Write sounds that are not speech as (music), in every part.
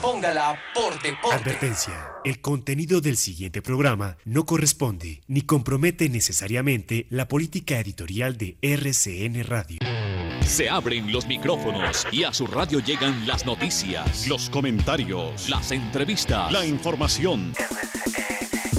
póngala por deporte. Advertencia. El contenido del siguiente programa no corresponde ni compromete necesariamente la política editorial de RCN Radio. Se abren los micrófonos y a su radio llegan las noticias, los comentarios, las entrevistas, la información.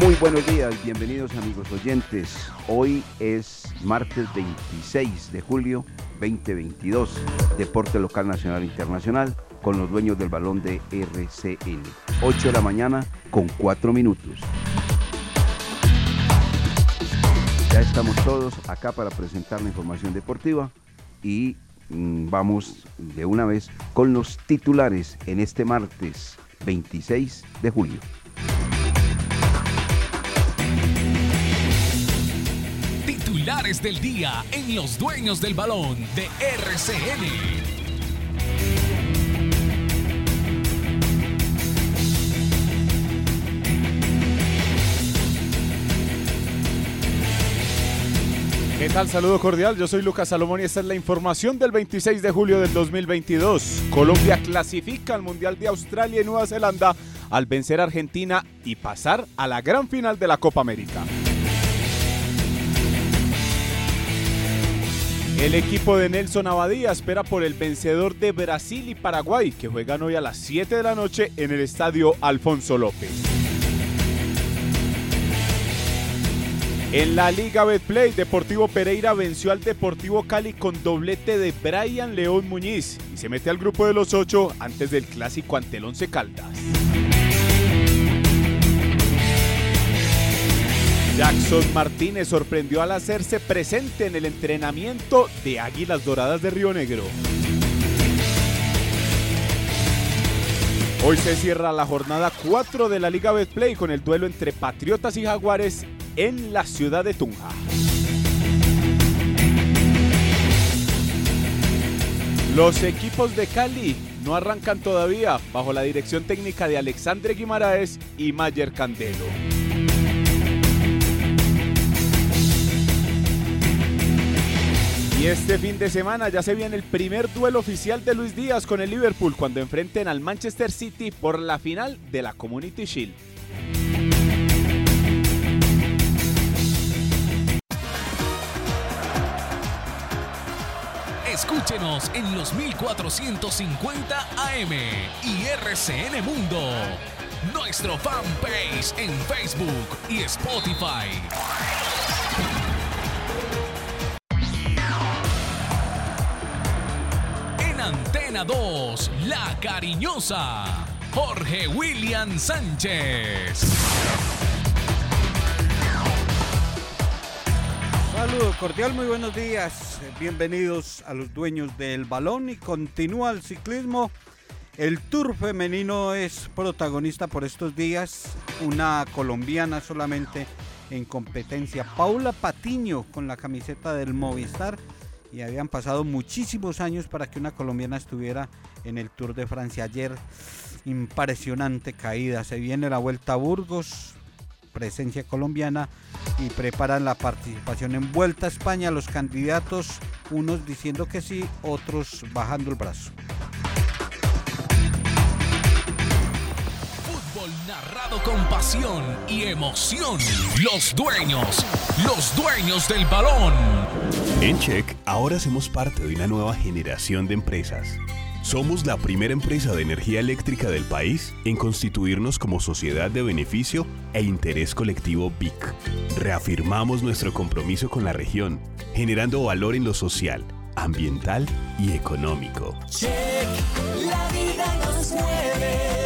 Muy buenos días, bienvenidos amigos oyentes. Hoy es martes 26 de julio 2022, Deporte Local Nacional e Internacional, con los dueños del balón de RCN. 8 de la mañana con 4 minutos. Ya estamos todos acá para presentar la información deportiva y vamos de una vez con los titulares en este martes 26 de julio. Titulares del día en los dueños del balón de RCN. ¿Qué tal? Saludo cordial, yo soy Lucas Salomón y esta es la información del 26 de julio del 2022. Colombia clasifica al Mundial de Australia y Nueva Zelanda al vencer a Argentina y pasar a la gran final de la Copa América. El equipo de Nelson Abadía espera por el vencedor de Brasil y Paraguay, que juegan hoy a las 7 de la noche en el estadio Alfonso López. En la Liga Betplay, Deportivo Pereira venció al Deportivo Cali con doblete de Brian León Muñiz y se mete al grupo de los ocho antes del clásico ante el Once Caldas. Jackson Martínez sorprendió al hacerse presente en el entrenamiento de Águilas Doradas de Río Negro. Hoy se cierra la jornada 4 de la Liga Betplay con el duelo entre Patriotas y Jaguares en la ciudad de Tunja. Los equipos de Cali no arrancan todavía bajo la dirección técnica de Alexandre Guimaraes y Mayer Candelo. Y este fin de semana ya se viene el primer duelo oficial de Luis Díaz con el Liverpool cuando enfrenten al Manchester City por la final de la Community Shield. Escúchenos en los 1450 AM y RCN Mundo. Nuestro fanpage en Facebook y Spotify. En Antena 2, La Cariñosa. Jorge William Sánchez. Saludo cordial, muy buenos días. Bienvenidos a los dueños del balón y continúa el ciclismo. El Tour femenino es protagonista por estos días. Una colombiana solamente en competencia. Paula Patiño con la camiseta del Movistar. Y habían pasado muchísimos años para que una colombiana estuviera en el Tour de Francia. Ayer, impresionante caída. Se viene la vuelta a Burgos, presencia colombiana y preparan la participación en Vuelta a España. Los candidatos, unos diciendo que sí, otros bajando el brazo. Fútbol narrado con pasión y emoción. Los dueños, los dueños del balón. En Check, ahora hacemos parte de una nueva generación de empresas. Somos la primera empresa de energía eléctrica del país en constituirnos como sociedad de beneficio e interés colectivo BIC. Reafirmamos nuestro compromiso con la región, generando valor en lo social, ambiental y económico. Check, la vida nos mueve.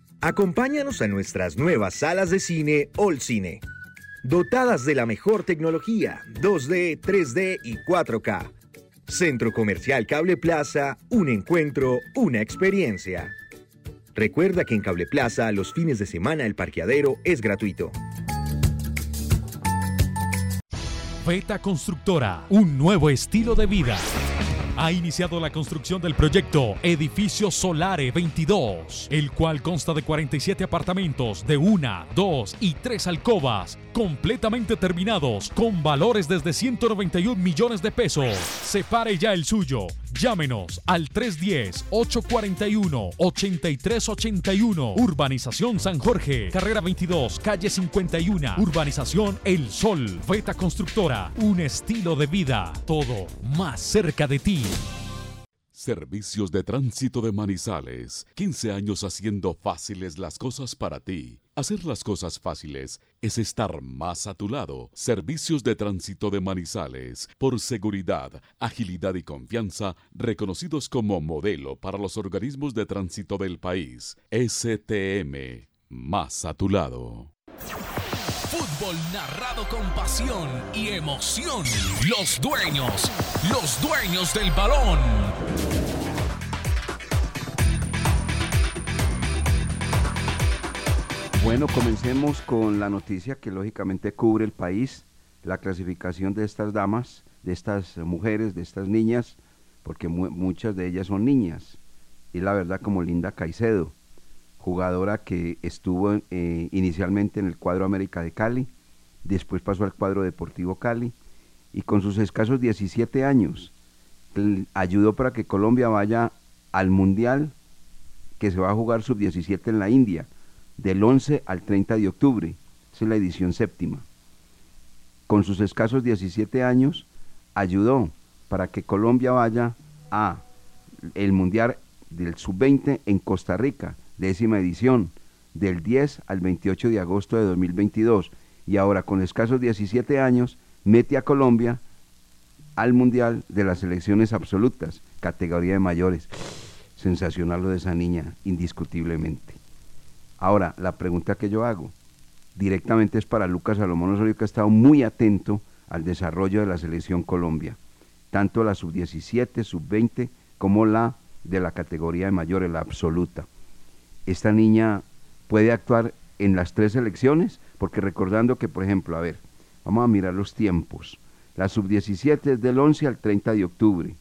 Acompáñanos a nuestras nuevas salas de cine All Cine, dotadas de la mejor tecnología 2D, 3D y 4K. Centro Comercial Cable Plaza, un encuentro, una experiencia. Recuerda que en Cable Plaza los fines de semana el parqueadero es gratuito. Beta Constructora, un nuevo estilo de vida ha iniciado la construcción del proyecto Edificio Solare 22, el cual consta de 47 apartamentos de una, dos y tres alcobas, completamente terminados con valores desde 191 millones de pesos. Separe ya el suyo. Llámenos al 310-841-8381. Urbanización San Jorge, carrera 22, calle 51. Urbanización El Sol. Beta Constructora, un estilo de vida. Todo más cerca de ti. Servicios de Tránsito de Manizales. 15 años haciendo fáciles las cosas para ti. Hacer las cosas fáciles es estar más a tu lado. Servicios de Tránsito de Manizales. Por seguridad, agilidad y confianza, reconocidos como modelo para los organismos de tránsito del país. STM. Más a tu lado. Narrado con pasión y emoción. Los dueños, los dueños del balón. Bueno, comencemos con la noticia que lógicamente cubre el país, la clasificación de estas damas, de estas mujeres, de estas niñas, porque muchas de ellas son niñas. Y la verdad como Linda Caicedo, jugadora que estuvo eh, inicialmente en el cuadro América de Cali, después pasó al cuadro Deportivo Cali y con sus escasos 17 años ayudó para que Colombia vaya al Mundial que se va a jugar sub-17 en la India, del 11 al 30 de octubre. Es la edición séptima. Con sus escasos 17 años ayudó para que Colombia vaya a el Mundial del sub-20 en Costa Rica, décima edición, del 10 al 28 de agosto de 2022 y ahora con escasos 17 años mete a Colombia al Mundial de las Selecciones Absolutas, categoría de mayores. Sensacional lo de esa niña, indiscutiblemente. Ahora, la pregunta que yo hago directamente es para Lucas Salomón Osorio, que ha estado muy atento al desarrollo de la Selección Colombia, tanto la sub-17, sub-20, como la de la categoría de mayores, la absoluta. Esta niña puede actuar en las tres selecciones, porque recordando que, por ejemplo, a ver, vamos a mirar los tiempos. La sub-17 es del 11 al 30 de octubre,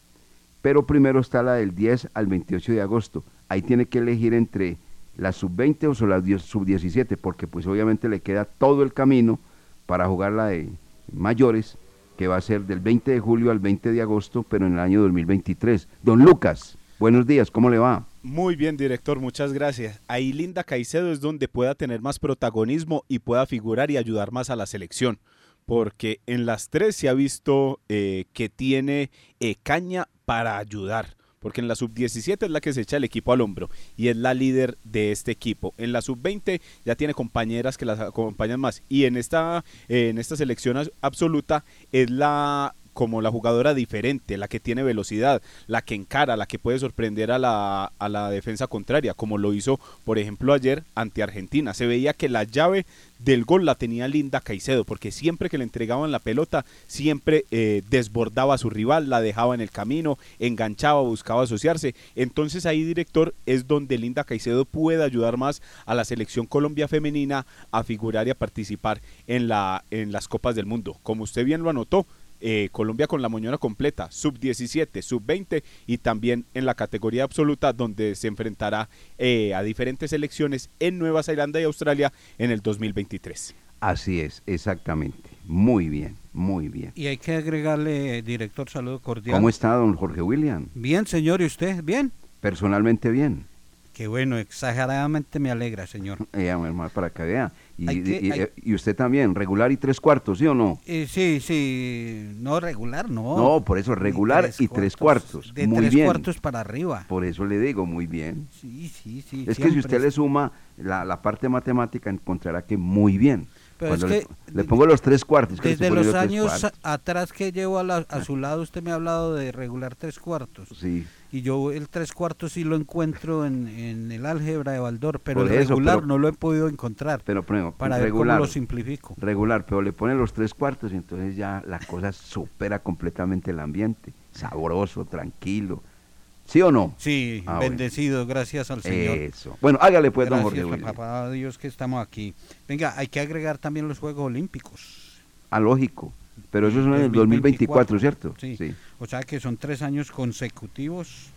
pero primero está la del 10 al 28 de agosto. Ahí tiene que elegir entre la sub-20 o la sub-17, porque pues obviamente le queda todo el camino para jugar la de mayores, que va a ser del 20 de julio al 20 de agosto, pero en el año 2023. Don Lucas, buenos días, ¿cómo le va? Muy bien, director, muchas gracias. Ahí Linda Caicedo es donde pueda tener más protagonismo y pueda figurar y ayudar más a la selección, porque en las tres se ha visto eh, que tiene eh, caña para ayudar porque en la sub-17 es la que se echa el equipo al hombro y es la líder de este equipo. En la sub-20 ya tiene compañeras que las acompañan más y en esta, en esta selección absoluta es la como la jugadora diferente, la que tiene velocidad, la que encara, la que puede sorprender a la, a la defensa contraria, como lo hizo, por ejemplo, ayer ante Argentina. Se veía que la llave del gol la tenía Linda Caicedo, porque siempre que le entregaban la pelota, siempre eh, desbordaba a su rival, la dejaba en el camino, enganchaba, buscaba asociarse. Entonces ahí, director, es donde Linda Caicedo puede ayudar más a la selección Colombia femenina a figurar y a participar en, la, en las Copas del Mundo. Como usted bien lo anotó, eh, Colombia con la moñona completa, sub 17, sub 20 y también en la categoría absoluta donde se enfrentará eh, a diferentes selecciones en Nueva Zelanda y Australia en el 2023. Así es, exactamente. Muy bien, muy bien. Y hay que agregarle, director, saludo cordial. ¿Cómo está don Jorge William? Bien, señor, ¿y usted? ¿Bien? Personalmente bien. Qué bueno, exageradamente me alegra, señor. (laughs) Eh, para que vea. Y, usted también, regular y tres cuartos, ¿sí o no? Eh, sí, sí, no regular, no. No, por eso regular y tres, cuartos. De muy tres cuartos para arriba. Por eso le digo, muy bien. Sí, sí, sí. Es que si usted le suma la, la parte matemática, encontrará que muy bien. Pero le, pongo los tres cuartos. Desde los años atrás que llevo a, a, su lado, usted me ha hablado de regular tres cuartos. Sí. Y yo el tres cuartos sí lo encuentro en, en el álgebra de Baldor, pero el regular no lo he podido encontrar. Pero, para regular, ver cómo lo simplifico. Regular, pero le pone los tres cuartos y entonces ya la cosa supera completamente el ambiente. Sabroso, tranquilo ¿Sí o no? Sí, ah, bendecido, gracias al Señor. Eso. Bueno, hágale pues, don Jorge. Gracias, papá Dios que estamos aquí. Venga, hay que agregar también los Juegos Olímpicos. Ah, lógico. Pero eso es en el 2024, ¿cierto? Sí. O sea que son tres años consecutivos,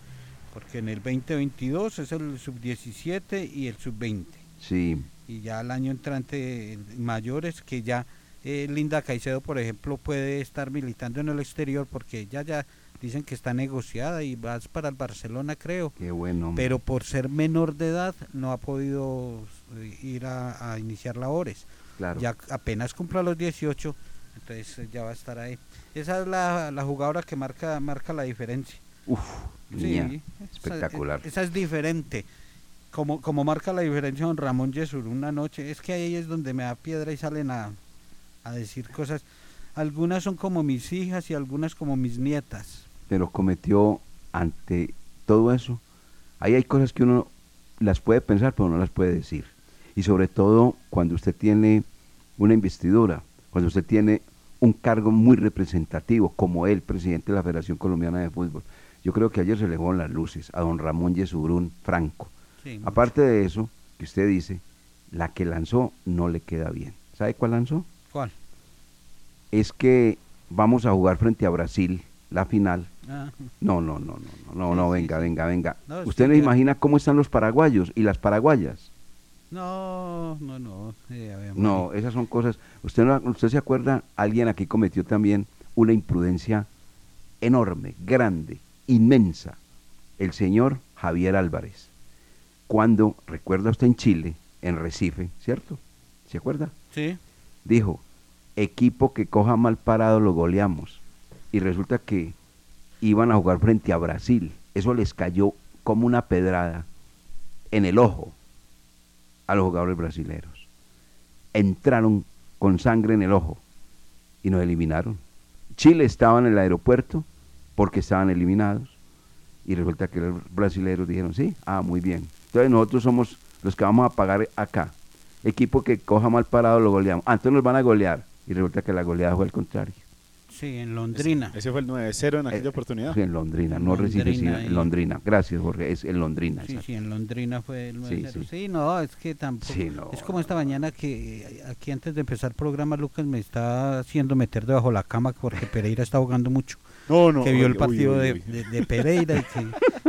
porque en el 2022 es el sub-17 y el sub-20. Sí. Y ya el año entrante mayores, que ya eh, Linda Caicedo, por ejemplo, puede estar militando en el exterior, porque ya ya dicen que está negociada y vas para el Barcelona, creo. Qué bueno. Pero por ser menor de edad no ha podido eh, ir a, iniciar labores. Claro. Ya apenas cumpla los 18, entonces eh, ya va a estar ahí. Esa es la, la jugadora que marca marca la diferencia. Uf, sí, espectacular. Esa, es diferente. Como, como marca la diferencia don Ramón Yesur una noche, es que ahí es donde me da piedra y salen a, a decir cosas. Algunas son como mis hijas y algunas como mis nietas pero cometió ante todo eso. Ahí hay cosas que uno las puede pensar, pero no las puede decir. Y sobre todo cuando usted tiene una investidura, cuando usted tiene un cargo muy representativo, como el presidente de la Federación Colombiana de Fútbol. Yo creo que ayer se le fueron las luces a don Ramón Yesubrún Franco. Aparte de eso, que usted dice, la que lanzó no le queda bien. ¿Sabe cuál lanzó? ¿Cuál? Es que vamos a jugar frente a Brasil la final Ah. No, no, no, no, no, no, venga, venga, venga. ¿Usted no imagina cómo están los paraguayos y las paraguayas? No, no, no. no, esas son cosas. ¿Usted, no, ¿Usted se acuerda? Alguien aquí cometió también una imprudencia enorme, grande, inmensa. El señor Javier Álvarez. Cuando, recuerda usted en Chile, en Recife, ¿cierto? ¿Se acuerda? Sí. Dijo, equipo que coja mal parado lo goleamos. Y resulta que iban a jugar frente a Brasil. Eso les cayó como una pedrada en el ojo a los jugadores brasileños. Entraron con sangre en el ojo y nos eliminaron. Chile estaba en el aeropuerto porque estaban eliminados y resulta que los brasileños dijeron, sí, ah, muy bien. Entonces nosotros somos los que vamos a pagar acá. Equipo que coja mal parado lo goleamos. Ah, entonces nos van a golear. Y resulta que la goleada fue al contrario. Sí, en Londrina. Ese, fue el 9-0 en aquella eh, oportunidad. Sí, en Londrina, no Recife, sino en Londrina. Gracias, Jorge, es en Londrina. Sí, sí, en Londrina fue el 9-0. Sí, no, es que tampoco. Es como esta mañana que aquí antes de empezar el programa, Lucas me está haciendo meter debajo la cama porque Pereira está jugando mucho. No, no. Que vio el partido de, Pereira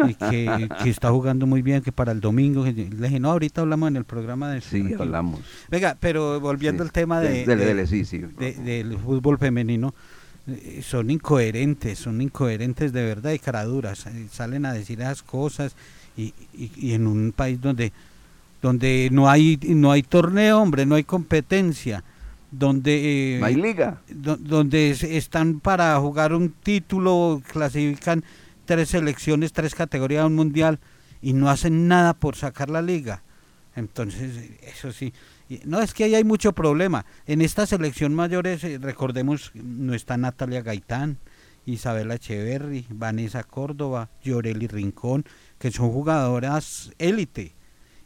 y, que, que, está jugando muy bien, que para el domingo. Le dije, no, ahorita hablamos en el programa de. Sí, hablamos. Venga, pero volviendo al tema de, del fútbol femenino son incoherentes, son incoherentes de verdad y caraduras. Eh, salen a decir esas cosas y, y, en un país donde, donde no, hay, no hay torneo, hombre, no hay competencia, donde... Eh, hay liga. donde están para jugar un título, clasifican tres selecciones, tres categorías de un mundial y no hacen nada por sacar la liga. Entonces, eso sí, no, es que ahí hay mucho problema. En esta selección mayores, eh, recordemos, no está Natalia Gaitán, Isabela Echeverri, Vanessa Córdoba, Lloreli Rincón, que son jugadoras élite.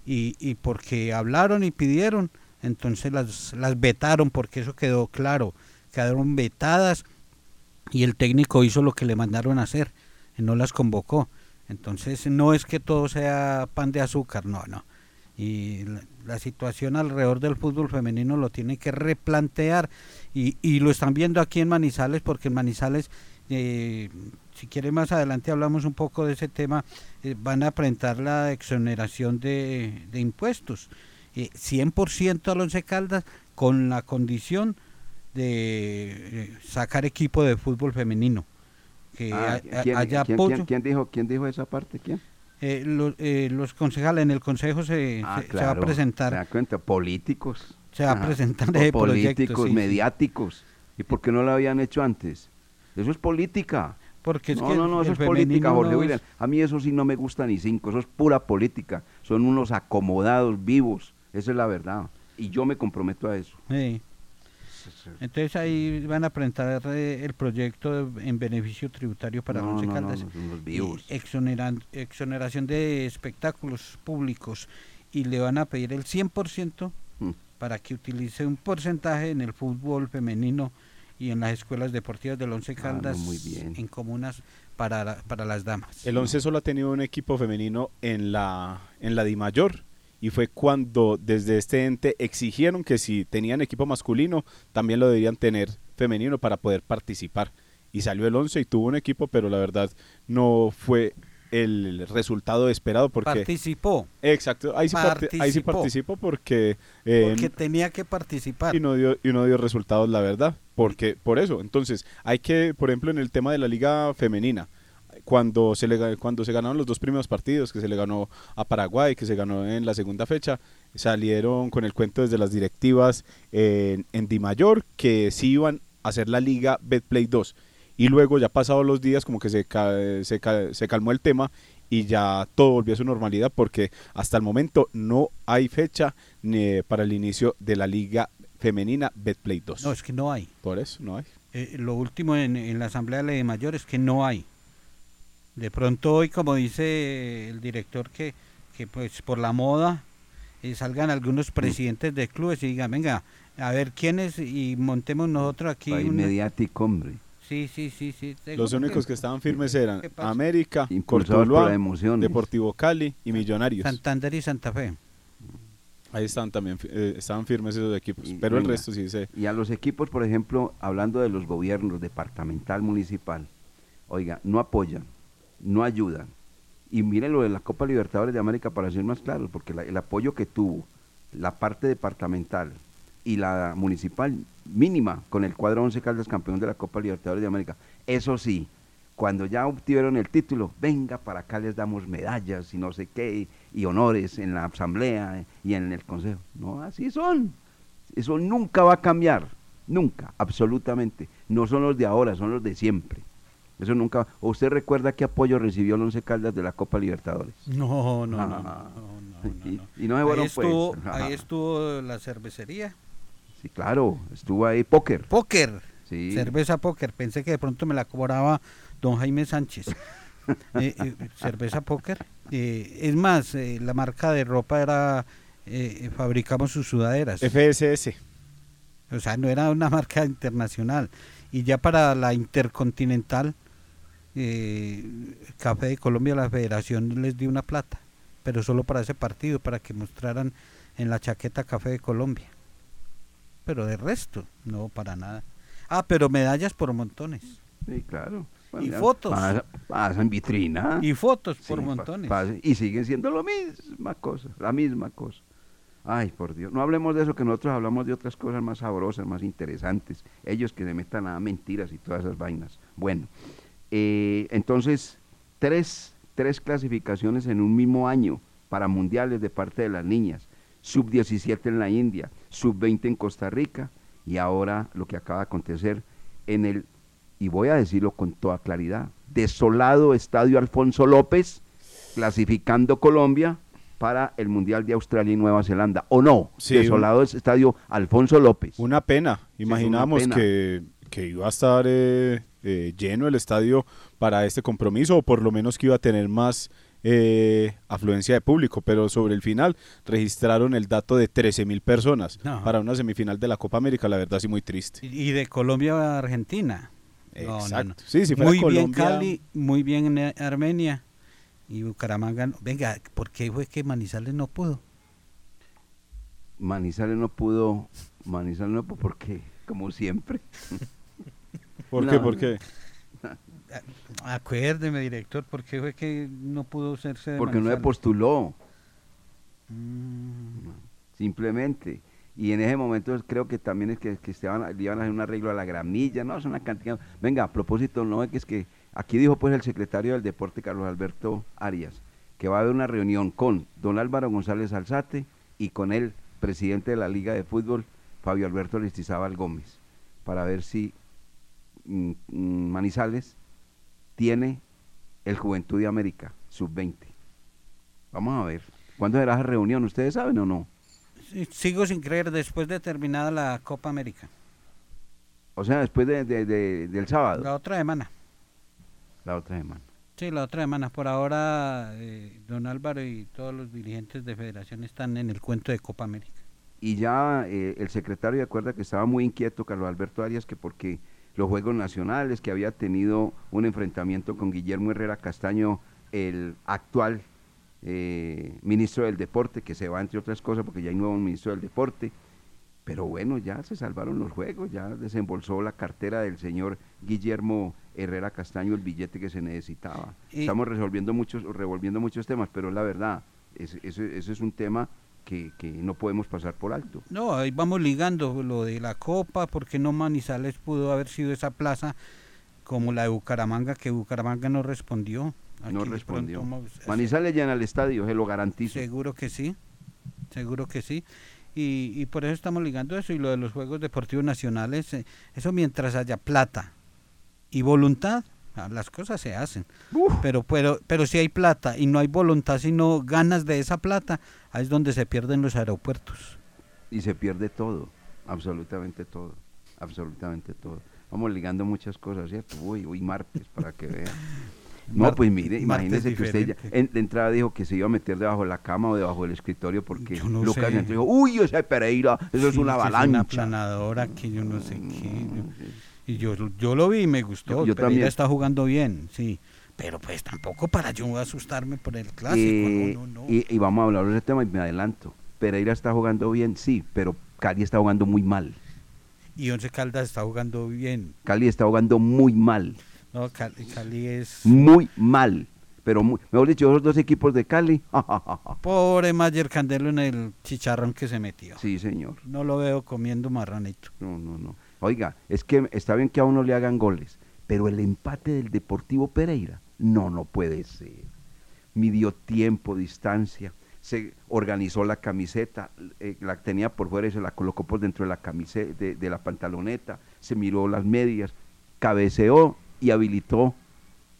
Y, y porque hablaron y pidieron, entonces las, las vetaron, porque eso quedó claro. Quedaron vetadas y el técnico hizo lo que le mandaron a hacer, no las convocó. Entonces no es que todo sea pan de azúcar, no, no y la, situación alrededor del fútbol femenino lo tiene que replantear. Y, y lo están viendo aquí en Manizales porque en Manizales eh, si quiere más adelante hablamos un poco de ese tema eh, van a presentar la exoneración de, de impuestos. Eh, 100% a Once Caldas con la condición de eh, sacar equipo de fútbol femenino. Que ah, haya ¿quién, ¿quién, dijo quién dijo esa parte quién eh, lo- eh, los concejales en el consejo se, Ah, se- se va a presentar. ¿Se da cuenta? Políticos. Se va a Ajá. presentar ese proyecto, Políticos, sí, mediáticos. ¿Y por qué no lo habían hecho antes? Eso es política. Porque es no, que no, no, eso es política, Jorge no William. es- A mí eso sí no me gusta ni cinco, eso es pura política. Son unos acomodados vivos, esa es la verdad. Y yo me comprometo a eso. Sí. Entonces ahí van a presentar eh, el proyecto de- en beneficio tributario para No, Once no, no, Caldas. no, exoneran- exoneración de espectáculos públicos y le van a pedir el 100% Mm. para que utilice un porcentaje en el fútbol femenino y en las escuelas deportivas del Once Ah, no, Caldas muy bien. en comunas para, para las damas. El 11 solo ha tenido un equipo femenino en la, en la DIMAYOR y fue cuando desde este ente exigieron que si tenían equipo masculino también lo deberían tener femenino para poder participar. Y salió el 11 y tuvo un equipo, pero la verdad no fue el resultado esperado porque... Participó, Exacto, ahí sí, ahí participó porque... eh, porque tenía que participar. y no dio y no dio resultados la verdad porque por eso entonces hay que por ejemplo en el tema de la liga femenina cuando se le cuando se ganaron los dos primeros partidos que se le ganó a Paraguay que se ganó en la segunda fecha salieron con el cuento desde las directivas en, en Di Mayor que sí iban a hacer la liga Betplay 2 y luego ya pasados los días como que se, se, se calmó el tema y ya todo volvió a su normalidad porque hasta el momento no hay fecha ni para el inicio de la liga femenina Betplay 2. No, es que no hay. Por eso no hay. Eh, lo último en, en la Asamblea de Mayor es que no hay. De pronto hoy, como dice el director, que, que pues por la moda eh, salgan algunos presidentes de clubes y digan, venga, a ver quiénes y montemos nosotros aquí. Una- mediático, hombre. Sí, sí, sí, sí. Los únicos que estaban firmes eran. América, Cortuluá, emoción. Deportivo Cali y Millonarios. Santander y Santa Fe. Ahí están también, eh, estaban firmes esos equipos, Y pero el resto sí se... Y a los equipos, por ejemplo, hablando de los gobiernos departamental, municipal, oiga, no apoyan, no ayudan. Y miren lo de la Copa Libertadores de América para ser más claros, porque la- el apoyo que tuvo la parte departamental y la municipal mínima con el cuadro 11 Caldas campeón de la Copa Libertadores de América. Eso sí, cuando ya obtuvieron el título, venga, para acá les damos medallas y no sé qué, y honores en la asamblea y en el consejo. No, así son. Eso nunca va a cambiar, nunca, absolutamente. No son los de ahora, son los de siempre. Eso nunca. ¿O usted recuerda qué apoyo recibió el Once Caldas de la Copa Libertadores? No, no, no, no, Ah. no, no, no, (laughs) Y, no. y no se fueron ahí, estuvo, pues. (laughs) ahí estuvo la cervecería. Sí, claro, estuvo ahí póker. Póker. Sí. Cerveza póker. Pensé que de pronto me la cobraba don Jaime Sánchez. (laughs) Eh, eh, cerveza póker. Eh, es más, eh, la marca de ropa era. eh, fabricamos sus sudaderas. FSS. O sea, no era una marca internacional. Y ya para la intercontinental, eh, Café de Colombia, la federación les dio una plata. Pero solo para ese partido, para que mostraran en la chaqueta Café de Colombia. Pero de resto, no para nada. Ah, pero medallas por montones. Sí, claro. Y fotos. Pasa, pasa en vitrina. Y fotos Sí, por montones. y siguen siendo lo misma cosa, la misma cosa. Ay, por Dios. No hablemos de eso, que nosotros hablamos de otras cosas más sabrosas, más interesantes. Ellos que se metan a mentiras y todas esas vainas. Bueno, eh, entonces, tres, tres clasificaciones en un mismo año para mundiales de parte de las niñas. Sub-17 en la India, sub-20 en Costa Rica y ahora lo que acaba de acontecer en el, y voy a decirlo con toda claridad, desolado Estadio Alfonso López, clasificando Colombia para el Mundial de Australia y Nueva Zelanda. ¿O no? Sí, desolado Estadio Alfonso López. Una pena. Sí, una pena. que, que iba a estar eh, eh, lleno el estadio para este compromiso, o por lo menos que iba a tener más eh, afluencia de público, pero sobre el final registraron el dato de 13 mil personas No. para una semifinal de la Copa América, la verdad sí muy triste. Y, de Colombia a Argentina. No, no, Exacto. no. Sí, si fuera muy bien Colombia- Cali, muy bien en Armenia y Bucaramanga. no. Venga, ¿por qué fue que Manizales no pudo? Manizales no pudo, Manizales no pudo, porque, como siempre. (laughs) ¿Por No, qué? ¿Por qué? (laughs) Acuérdeme, director, ¿por qué fue que no pudo hacerse de Porque no se postuló, Mm, simplemente. Y en ese momento creo que también es que, que estaban, le iban a hacer un arreglo a la gramilla, no, es una cantidad. Venga, a propósito, no es que es que aquí dijo pues el secretario del deporte, Carlos Alberto Arias, que va a haber una reunión con don Álvaro González Alzate y con el presidente de la Liga de Fútbol, Fabio Alberto Listizábal Gómez, para ver si Manizales tiene el Juventud de América, sub-20. Vamos a ver. ¿Cuándo será esa reunión? ¿Ustedes saben o no? Sigo sin creer después de terminada la Copa América. O sea, después de, de- de- del sábado. La otra semana. La otra semana. Sí, la otra semana. Por ahora, eh, don Álvaro y todos los dirigentes de federación están en el cuento de Copa América. Y ya eh, el secretario de acuerda que estaba muy inquieto, Carlos Alberto Arias, que porque los Juegos Nacionales, que había tenido un enfrentamiento con Guillermo Herrera Castaño, el actual eh, ministro del Deporte, que se va entre otras cosas porque ya hay nuevo ministro del Deporte. Pero bueno, ya se salvaron los juegos, ya desembolsó la cartera del señor Guillermo Herrera Castaño el billete que se necesitaba. Y- Estamos resolviendo muchos, revolviendo muchos temas, pero la verdad, ese es un tema que, que no podemos pasar por alto. No, ahí vamos ligando lo de la Copa, porque no Manizales pudo haber sido esa plaza como la de Bucaramanga, que Bucaramanga no respondió. no Aquí de respondió. pronto Manizales llena el estadio, se lo garantizo. Seguro que sí, seguro que sí. Y, y por eso estamos ligando eso y lo de los Juegos Deportivos Nacionales, eh, eso mientras haya plata y voluntad, las cosas se hacen. Pero, pero, pero si hay plata y no hay voluntad, sino ganas de esa plata, ahí es donde se pierden los aeropuertos. Y se pierde todo, absolutamente todo, absolutamente todo. Vamos ligando muchas cosas, ¿cierto? Uy, uy, martes, para que vean. (laughs) No, Mar- pues mire, imagínese que usted ya, en, de entrada dijo que se iba a meter debajo de la cama o debajo del escritorio porque Yo no Lucas entró dijo, uy, ese Pereira, eso es una que avalancha. una aplanadora que yo no sé qué. Y yo, yo lo vi y me gustó. Yo- yo está jugando bien, sí. Pero pues tampoco para yo asustarme por el clásico. Eh, no, no, no. Y, y vamos a hablar de ese tema y me adelanto. Pereira está jugando bien, sí, pero Cali está jugando muy mal. Y Once Caldas está jugando bien. Cali está jugando muy mal. No, Cali, Cali es... muy mal. Pero, muy- mejor dicho, esos dos equipos de Cali, (laughs) Pobre Mayer Candelo en el chicharrón que se metió. sí, señor. No lo veo comiendo marranito. No, no, no. Oiga, es que está bien que a uno le hagan goles, pero el empate del Deportivo Pereira, no, no puede ser. Midió tiempo, distancia, se organizó la camiseta, eh, la tenía por fuera y se la colocó por dentro de la camiseta, de, de la pantaloneta, se miró las medias, cabeceó y habilitó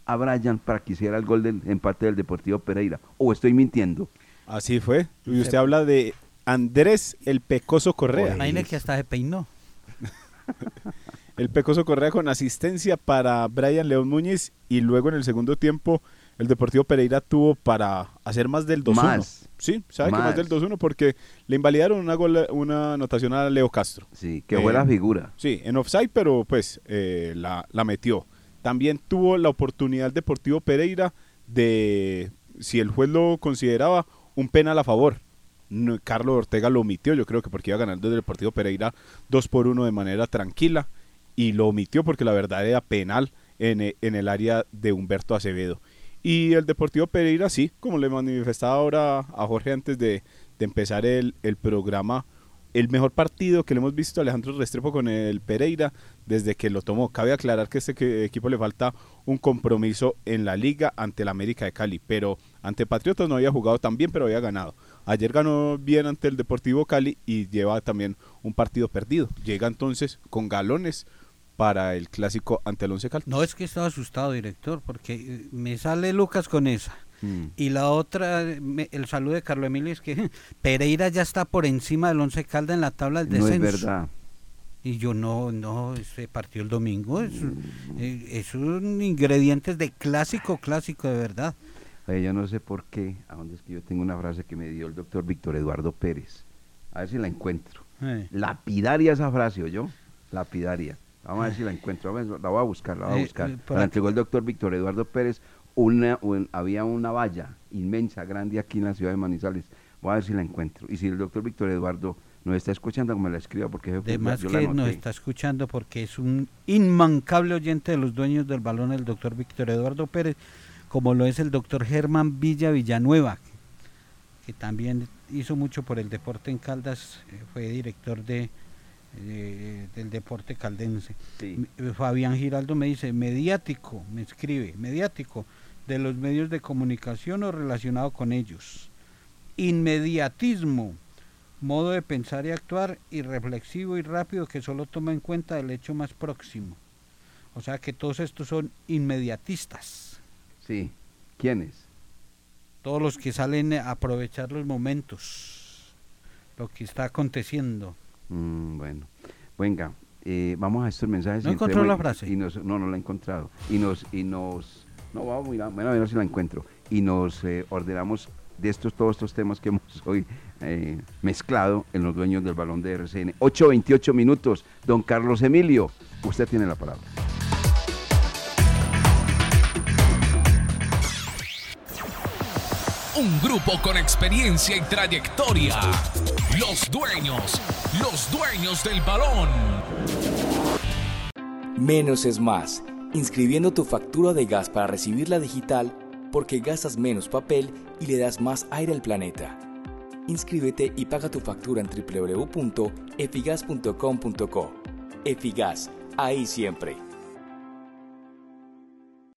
a Brian para que hiciera el gol del empate del Deportivo Pereira. ¿O estoy mintiendo? Así fue. Y Se- usted habla de Andrés el Pecoso Correa. Imagínate que hasta se peinó. El Pecoso Correa con asistencia para Brian León Muñiz y luego en el segundo tiempo el Deportivo Pereira tuvo para hacer más del 2-1. Más. Sí, sabe que más Más. del 2-1 porque le invalidaron una, gola- una anotación a Leo Castro. Sí, que fue Eh, la figura. Sí, en offside, pero pues eh, la, la metió. También tuvo la oportunidad el Deportivo Pereira de, si el juez lo consideraba, un penal a favor. Carlos Ortega lo omitió, yo creo que porque iba ganando el Deportivo Pereira 2 por 1 de manera tranquila y lo omitió porque la verdad era penal en, e- en el área de Humberto Acevedo. Y el Deportivo Pereira, sí, como le manifestaba ahora a Jorge antes de, de empezar el, el programa, el mejor partido que le hemos visto a Alejandro Restrepo con el Pereira desde que lo tomó. Cabe aclarar que a este equipo le falta un compromiso en la liga ante el América de Cali, pero ante Patriotas no había jugado tan bien, pero había ganado. Ayer ganó bien ante el Deportivo Cali y lleva también un partido perdido. Llega entonces con galones para el clásico ante el Once Caldas. No es que estaba asustado, director, porque eh, me sale Lucas con esa. Mm. Y la otra, me- el saludo de Carlos Emilio es que (laughs) Pereira ya está por encima del Once Caldas en la tabla del No descenso. es verdad. Y yo no, no, ese partido el domingo es, Mm. eh, es un ingrediente de clásico, clásico de verdad. Oye, yo no sé por qué, a dónde es que yo tengo una frase que me dio el doctor Víctor Eduardo Pérez. A ver si la encuentro. Eh, Lapidaria esa frase, yo Lapidaria. Vamos a ver si la encuentro. A ver, La voy a buscar, la voy a Eh, buscar. eh, la entregó el doctor Víctor Eduardo Pérez. Una, un- había una valla inmensa, grande aquí en la ciudad de Manizales. Voy a ver si la encuentro. Y si el doctor Víctor Eduardo nos está escuchando, que me la escriba porque Además yo la que nos está escuchando porque es un inmancable oyente de los dueños del balón, el doctor Víctor Eduardo Pérez, como lo es el doctor Germán Villa Villanueva, que también hizo mucho por el deporte en Caldas, eh, fue director de eh, del deporte caldense. Sí. Eh, Fabián Giraldo me dice, mediático, me escribe, mediático. de los medios de comunicación o relacionado con ellos. Inmediatismo, modo de pensar y actuar irreflexivo y rápido que solo toma en cuenta el hecho más próximo. O sea que todos estos son inmediatistas. Sí. ¿Quiénes? Todos los que salen a aprovechar los momentos, lo que está aconteciendo. Mm, bueno, venga, eh, vamos a estos mensajes. ¿No encontró la frase? Y nos, no, no la he encontrado. Y nos, y nos, no, vamos a mirar, bueno, a ver si la encuentro. Y nos eh, ordenamos de estos, todos estos temas que (laughs) hemos hoy eh, mezclado en los dueños del balón de RCN. 8.28 minutos. Don Carlos Emilio, usted tiene la palabra. Un grupo con experiencia y trayectoria. Los dueños, los dueños del balón. Menos es más. Inscribiendo tu factura de gas para recibirla digital porque gastas menos papel y le das más aire al planeta. Inscríbete y paga tu factura en www.efigas.com.co. Efigas, ahí siempre.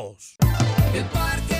0662. El Parque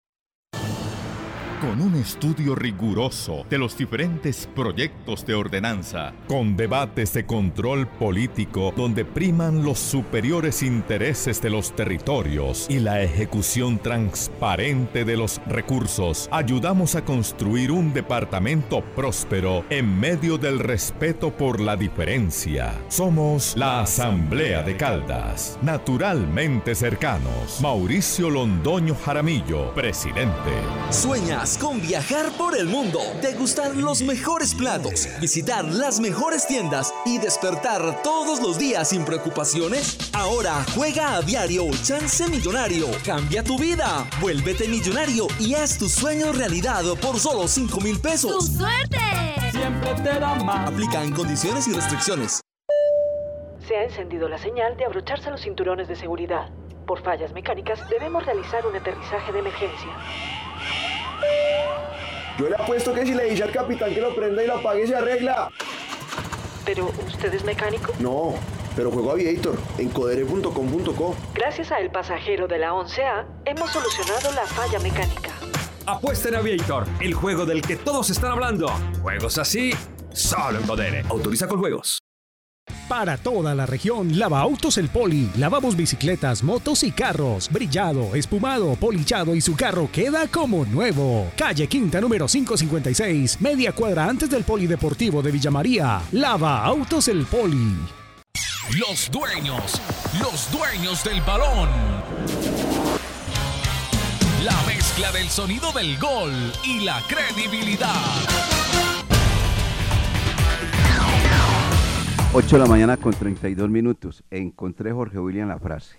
Con un estudio riguroso de los diferentes proyectos de ordenanza, con debates de control político donde priman los superiores intereses de los territorios y la ejecución transparente de los recursos, ayudamos a construir un departamento próspero en medio del respeto por la diferencia. Somos la Asamblea de Caldas, naturalmente cercanos. Mauricio Londoño Jaramillo, presidente. ¿Sueñas con viajar por el mundo, degustar los mejores platos, visitar las mejores tiendas y despertar todos los días sin preocupaciones? Ahora juega a diario Chance Millonario. Cambia tu vida, vuélvete millonario y haz tu sueño realidad por solo 5 mil pesos. ¡Tu suerte! Siempre te da más. Aplican condiciones y restricciones. Se ha encendido la señal de abrocharse los cinturones de seguridad. Por fallas mecánicas debemos realizar un aterrizaje de emergencia. Yo le apuesto que si le dice al capitán que lo prenda y lo apague se arregla. Pero, ¿usted es mecánico? No, pero juego Aviator en codere.com.co. Gracias a el pasajero de la 11A, hemos solucionado la falla mecánica. Apuesta en Aviator, el juego del que todos están hablando. Juegos así, solo en Codere. Autoriza con juegos. Para toda la región, Lava Autos El Poli. Lavamos bicicletas, motos y carros. Brillado, espumado, polichado y su carro queda como nuevo. Calle Quinta número 556, media cuadra antes del Polideportivo de Villa María. Lava Autos El Poli. Los dueños, los dueños del balón. La mezcla del sonido del gol y la credibilidad. 8 de la mañana con 32 minutos. Encontré Jorge William la frase.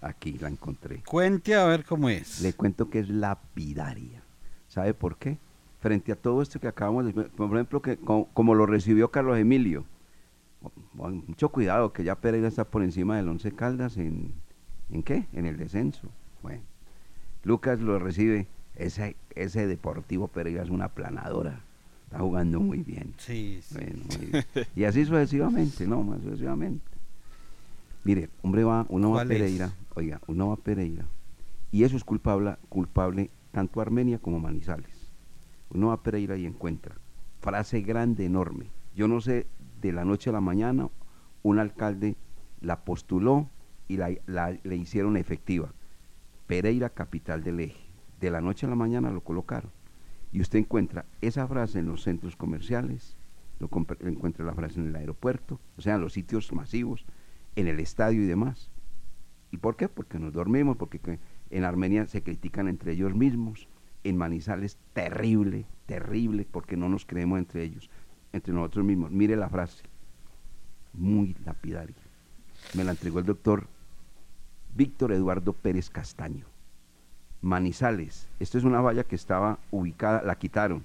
Aquí la encontré. Cuente a ver cómo es. Le cuento que es lapidaria. ¿Sabe por qué? Frente a todo esto que acabamos de por ejemplo, que co- como, lo recibió Carlos Emilio. Bueno, Mucho cuidado, que ya Pereira está por encima del Once Caldas en, ¿en qué? En el descenso. Bueno, Lucas lo recibe. Ese, ese Deportivo Pereira es una planadora. Está jugando muy bien. Sí, sí. Bueno, muy bien. Y así sucesivamente, ¿no? Más sucesivamente. Mire, hombre va, uno va a. Pereira, oiga, uno va a Pereira Y eso es culpable, culpable tanto Armenia como Manizales. Uno va a Pereira y encuentra frase grande, enorme. Yo no sé, de la noche a la mañana, un alcalde la postuló y la, la- le hicieron efectiva. Pereira, capital del eje. De la noche a la mañana lo colocaron. Y usted encuentra esa frase en los centros comerciales, lo encuentra la frase en el aeropuerto, o sea, en los sitios masivos, en el estadio y demás. ¿Y por qué? Porque nos dormimos, porque que- en Armenia se critican entre ellos mismos, en Manizales terrible, terrible, porque no nos creemos entre ellos, entre nosotros mismos. Mire la frase, muy lapidaria. Me la entregó el doctor Víctor Eduardo Pérez Castaño. Manizales, esto es una valla que estaba ubicada, la quitaron,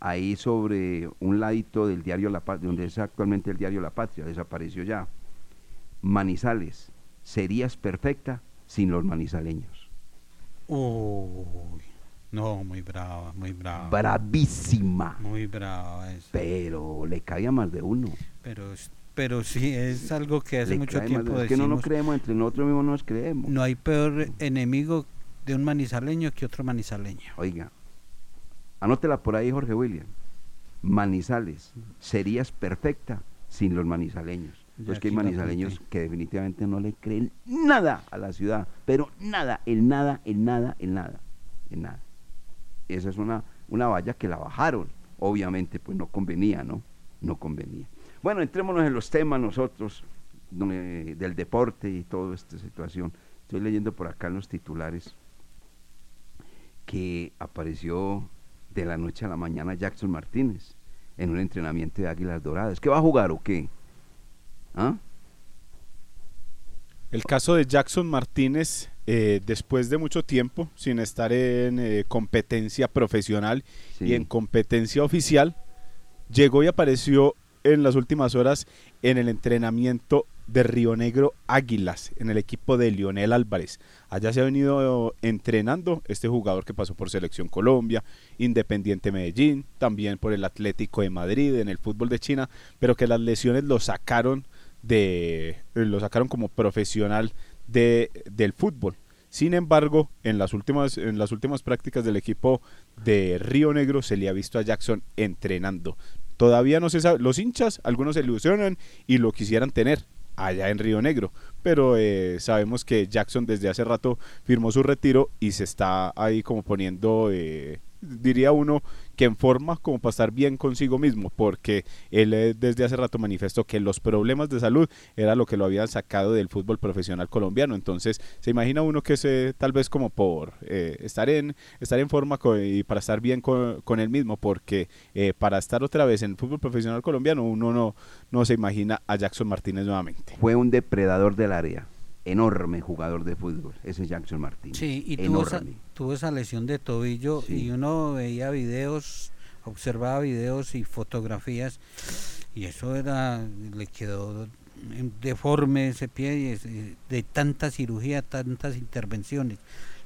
ahí sobre un ladito del diario La Patria, donde es actualmente el diario La Patria, desapareció ya. Manizales, serías perfecta sin los manizaleños. Uy, no, muy brava, muy brava. Bravísima. Muy brava eso. Pero le cabía más de uno. Pero, pero sí, es algo que hace Le mucho de tiempo uno. Es que no nos creemos, entre nosotros mismos no nos creemos. no hay peor enemigo de un manizaleño que otro manizaleño. Oiga, anótela por ahí, Jorge William. Manizales, serías perfecta sin los manizaleños. Pues que hay manizaleños que definitivamente no le creen nada a la ciudad, pero nada, el nada, el nada, el nada, el nada. Esa es una, una valla que la bajaron. Obviamente, pues no convenía, ¿no? No convenía. Bueno, entrémonos en los temas nosotros donde- del deporte y toda esta situación. Estoy leyendo por acá en los titulares que apareció de la noche a la mañana Jackson Martínez en un entrenamiento de Águilas Doradas. ¿Qué va a jugar o qué? ¿Ah? El caso de Jackson Martínez, eh, después de mucho tiempo sin estar en eh, competencia profesional y en competencia oficial, llegó y apareció en las últimas horas en el entrenamiento de Río Negro Águilas, en el equipo de Lionel Álvarez. Allá se ha venido entrenando este jugador que pasó por Selección Colombia, Independiente Medellín, también por el Atlético de Madrid, en el fútbol de China, pero que las lesiones lo sacaron de lo sacaron como profesional de, del fútbol. Sin embargo, en las últimas en las últimas prácticas del equipo de Río Negro se le ha visto a Jackson entrenando. Todavía no se sabe, los hinchas, algunos se ilusionan y lo quisieran tener allá en Río Negro, pero eh, sabemos que Jackson desde hace rato firmó su retiro y se está ahí como poniendo, eh, diría uno, que en forma como para estar bien consigo mismo, porque él eh, desde hace rato manifestó que los problemas de salud era lo que lo habían sacado del fútbol profesional colombiano, entonces se imagina uno que se tal vez como por eh, estar en estar en forma co- y para estar bien con, con él mismo, porque eh, para estar otra vez en el fútbol profesional colombiano uno no, no se imagina a Jackson Martínez nuevamente. Fue un depredador del área. Enorme jugador de fútbol, ese Jackson Martínez. Sí, y tuvo esa, Enorme. tuvo esa lesión de tobillo y uno veía videos, observaba videos y fotografías y eso era, le quedó deforme ese pie eh, de tanta cirugía, tantas intervenciones.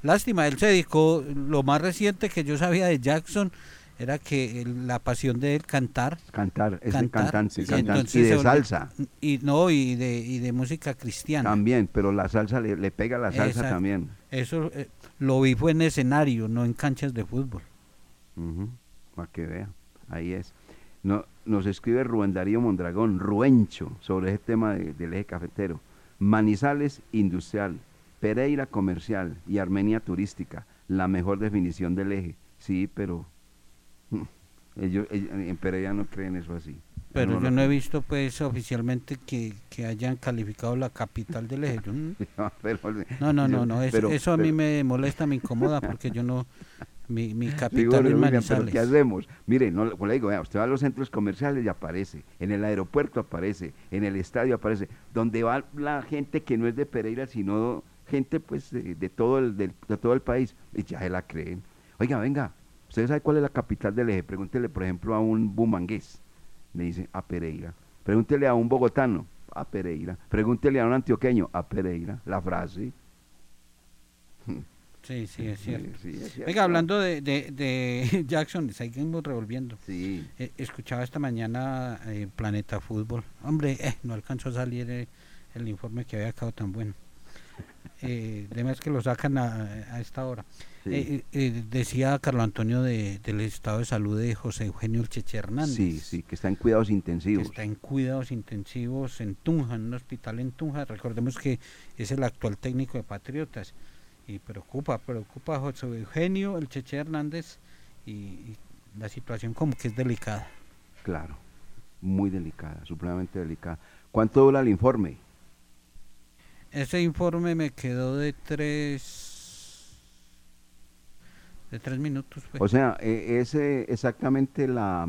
Lástima, él se dedicó, lo más reciente que yo sabía de Jackson era que el- la pasión de él cantar. Cantar, es de cantante, y cantante, entonces y de salsa. Y no, y de, y de música cristiana. También, pero la salsa le, le pega la salsa Exacto. también. Eso eh, lo vi fue en escenario, no en canchas de fútbol. Para que vea, ahí es. No, nos escribe Rubén Darío Mondragón, Ruencho, sobre ese tema de- del eje cafetero. Manizales industrial, Pereira comercial y Armenia turística, la mejor definición del eje. Sí, pero ellos, ellos en Pereira no creen eso así. Pero No yo no he visto pues oficialmente que, que hayan calificado la capital del eje. No- (laughs) No, pero- no, no, no, eso, pero- eso a mí pero- me molesta, me incomoda porque yo no, mi, mi capital Digo, es William, pero Manizales. ¿qué hacemos? Mire, no, como le digo, vea, usted va a los centros comerciales y aparece, en el aeropuerto aparece, en el estadio aparece, donde va la gente que no es de Pereira, sino gente pues de, de todo, el, del- de todo el país, y ya se la creen. Oiga, venga, ¿usted sabe cuál es la capital del eje? Pregúntele, por ejemplo, a un bumangués, le dice, a Pereira. Pregúntele a un bogotano, a Pereira. Pregúntele a un antioqueño, a Pereira, la frase. Sí, sí, es cierto. sí, es cierto. Venga, hablando de, de, de (laughs) Jackson, seguimos revolviendo. Sí. Eh, escuchaba esta mañana eh, Planeta Fútbol. Hombre, eh, no alcanzó a salir eh, el informe que había quedado tan bueno. Eh, además que lo sacan a, a esta hora. Sí. Eh, eh, decía Carlos Antonio de- del estado de salud de José Eugenio El Cheche Hernández. Sí, sí, que está en cuidados que intensivos. está en cuidados intensivos en Tunja, en un hospital en Tunja. Recordemos que es el actual técnico de Patriotas. Y preocupa, preocupa a José Eugenio, el Cheche Hernández, y, y la situación como que es delicada. Claro, muy delicada, supremamente delicada. ¿Cuánto dura el informe? Ese informe me quedó de tres, de tres minutos. pues. O sea, eh, es eh, exactamente la,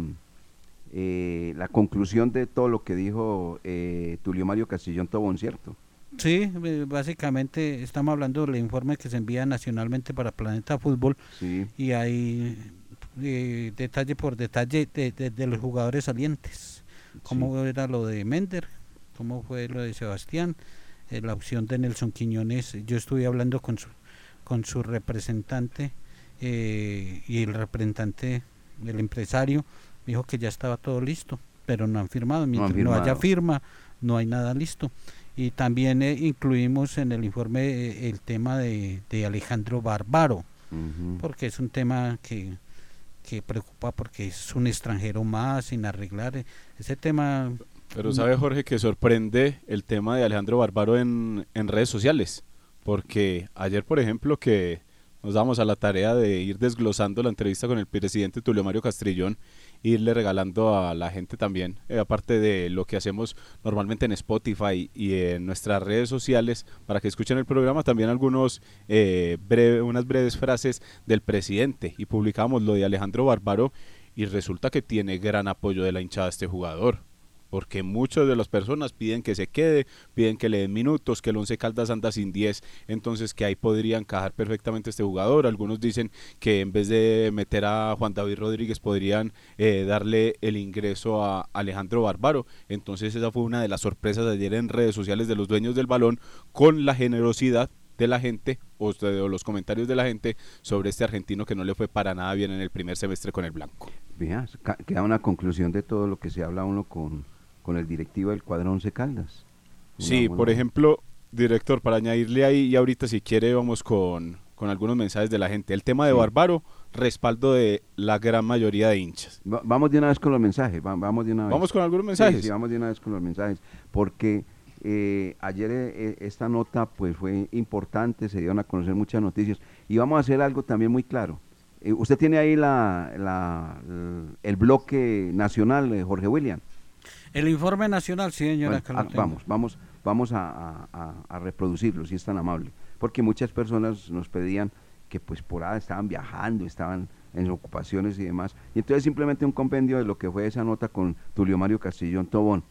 eh, la conclusión de todo lo que dijo eh, Tulio Mario Castillón Tobón, ¿cierto? Sí, eh, básicamente estamos hablando del informe que se envía nacionalmente para Planeta Fútbol Sí. y hay eh, detalle por detalle de, de- de los jugadores salientes. Cómo era lo de Mender, cómo fue lo de Sebastián, eh, la opción de Nelson Quiñones. Yo estuve hablando con su, con su representante eh, y el representante del empresario dijo que ya estaba todo listo, pero no han firmado. Mientras no, haya firmado. firma, no hay nada listo. Y también eh, incluimos en el informe eh, el tema de, de Alejandro Barbaro, porque es un tema que, que preocupa porque es un extranjero más sin arreglar. Ese tema... Pero sabe Jorge que sorprende el tema de Alejandro Barbaro en, en redes sociales, porque ayer por ejemplo que nos damos a la tarea de ir desglosando la entrevista con el presidente Tulio Mario Castrillón, e irle regalando a la gente también, eh, aparte de lo que hacemos normalmente en Spotify y en nuestras redes sociales, para que escuchen el programa, también algunos eh, breve- unas breves frases del presidente. Y publicamos lo de Alejandro Barbaro y resulta que tiene gran apoyo de la hinchada este jugador porque muchas de las personas piden que se quede, piden que le den minutos, que el Once Caldas anda sin 10, entonces que ahí podría encajar perfectamente este jugador. Algunos dicen que en vez de meter a Juan David Rodríguez podrían eh, darle el ingreso a Alejandro Bárbaro. Entonces esa fue una de las sorpresas de ayer en redes sociales de los dueños del balón con la generosidad de la gente o de- los comentarios de la gente sobre este argentino que no le fue para nada bien en el primer semestre con el blanco. Queda una conclusión de todo lo que se habla uno con, con el directivo del cuadro Once Caldas. Una Sí, buena- por ejemplo, director, para añadirle ahí, y ahorita si quiere vamos con, con algunos mensajes de la gente. El tema de Bárbaro, respaldo de la gran mayoría de hinchas. Va- vamos de una vez con los mensajes, va- vamos de una vez. ¿Vamos con algunos Sí, mensajes? Sí, vamos de una vez con los mensajes, porque eh, ayer eh, eh, esta nota pues fue importante, se dieron a conocer muchas noticias y vamos a hacer algo también muy claro. Eh, usted tiene ahí la, la- el bloque nacional, eh, Jorge William. El informe nacional, sí, señora. Bueno, que lo ah, vamos, vamos, vamos a, a- reproducirlo, si es tan amable, porque muchas personas nos pedían que pues por ahí estaban viajando, estaban en ocupaciones y demás, y entonces simplemente un compendio de lo que fue esa nota con Tulio Mario Castillón Tobón.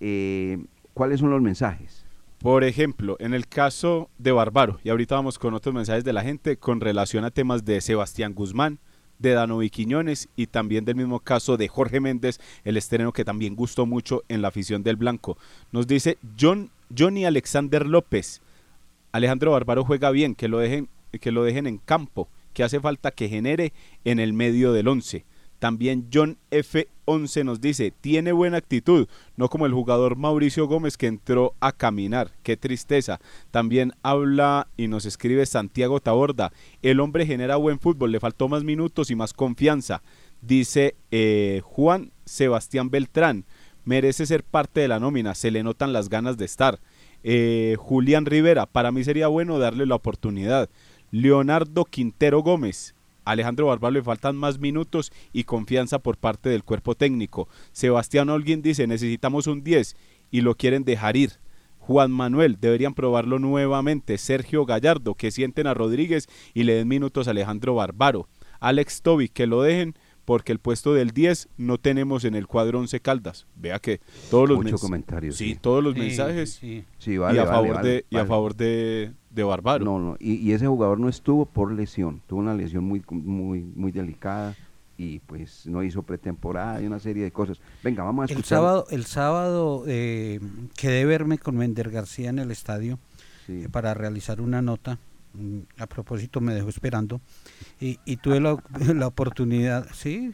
Eh, ¿Cuáles son los mensajes? Por ejemplo, en el caso de Bárbaro, y ahorita vamos con otros mensajes de la gente con relación a temas de Sebastián Guzmán, de Danovi Quiñones y también del mismo caso de Jorge Méndez, el estreno que también gustó mucho en la afición del Blanco. Nos dice John, Johnny Alexander López, Alejandro Bárbaro juega bien, que lo dejen, que lo dejen en campo, que hace falta que genere en el medio del once. También John F11 nos dice, tiene buena actitud, no como el jugador Mauricio Gómez que entró a caminar, qué tristeza. También habla y nos escribe Santiago Taborda, el hombre genera buen fútbol, le faltó más minutos y más confianza. Dice eh, Juan Sebastián Beltrán, merece ser parte de la nómina, se le notan las ganas de estar. Eh, Julián Rivera, para mí sería bueno darle la oportunidad. Leonardo Quintero Gómez, Alejandro Barbaro le faltan más minutos y confianza por parte del cuerpo técnico. Sebastián Holguín dice, necesitamos un 10 y lo quieren dejar ir. Juan Manuel, deberían probarlo nuevamente. Sergio Gallardo, que sienten a Rodríguez y le den minutos a Alejandro Barbaro. Alex Tobi, que lo dejen porque el puesto del 10 no tenemos en el cuadro 11 Caldas. Vea que todos los Muchos mens- comentarios, Sí, sí. todos los Sí, mensajes. sí, Sí, vale, y a vale, favor vale, de y a favor de, de Barbaro. No, no, y, y ese jugador no estuvo por lesión, tuvo una lesión muy, muy, muy delicada y pues no hizo pretemporada y una serie de cosas. Venga, vamos a El escuchar. sábado, el sábado eh, quedé verme con Mender García en el estadio Sí. eh, para realizar una nota a propósito me dejó esperando y, y tuve la, (laughs) la oportunidad, sí,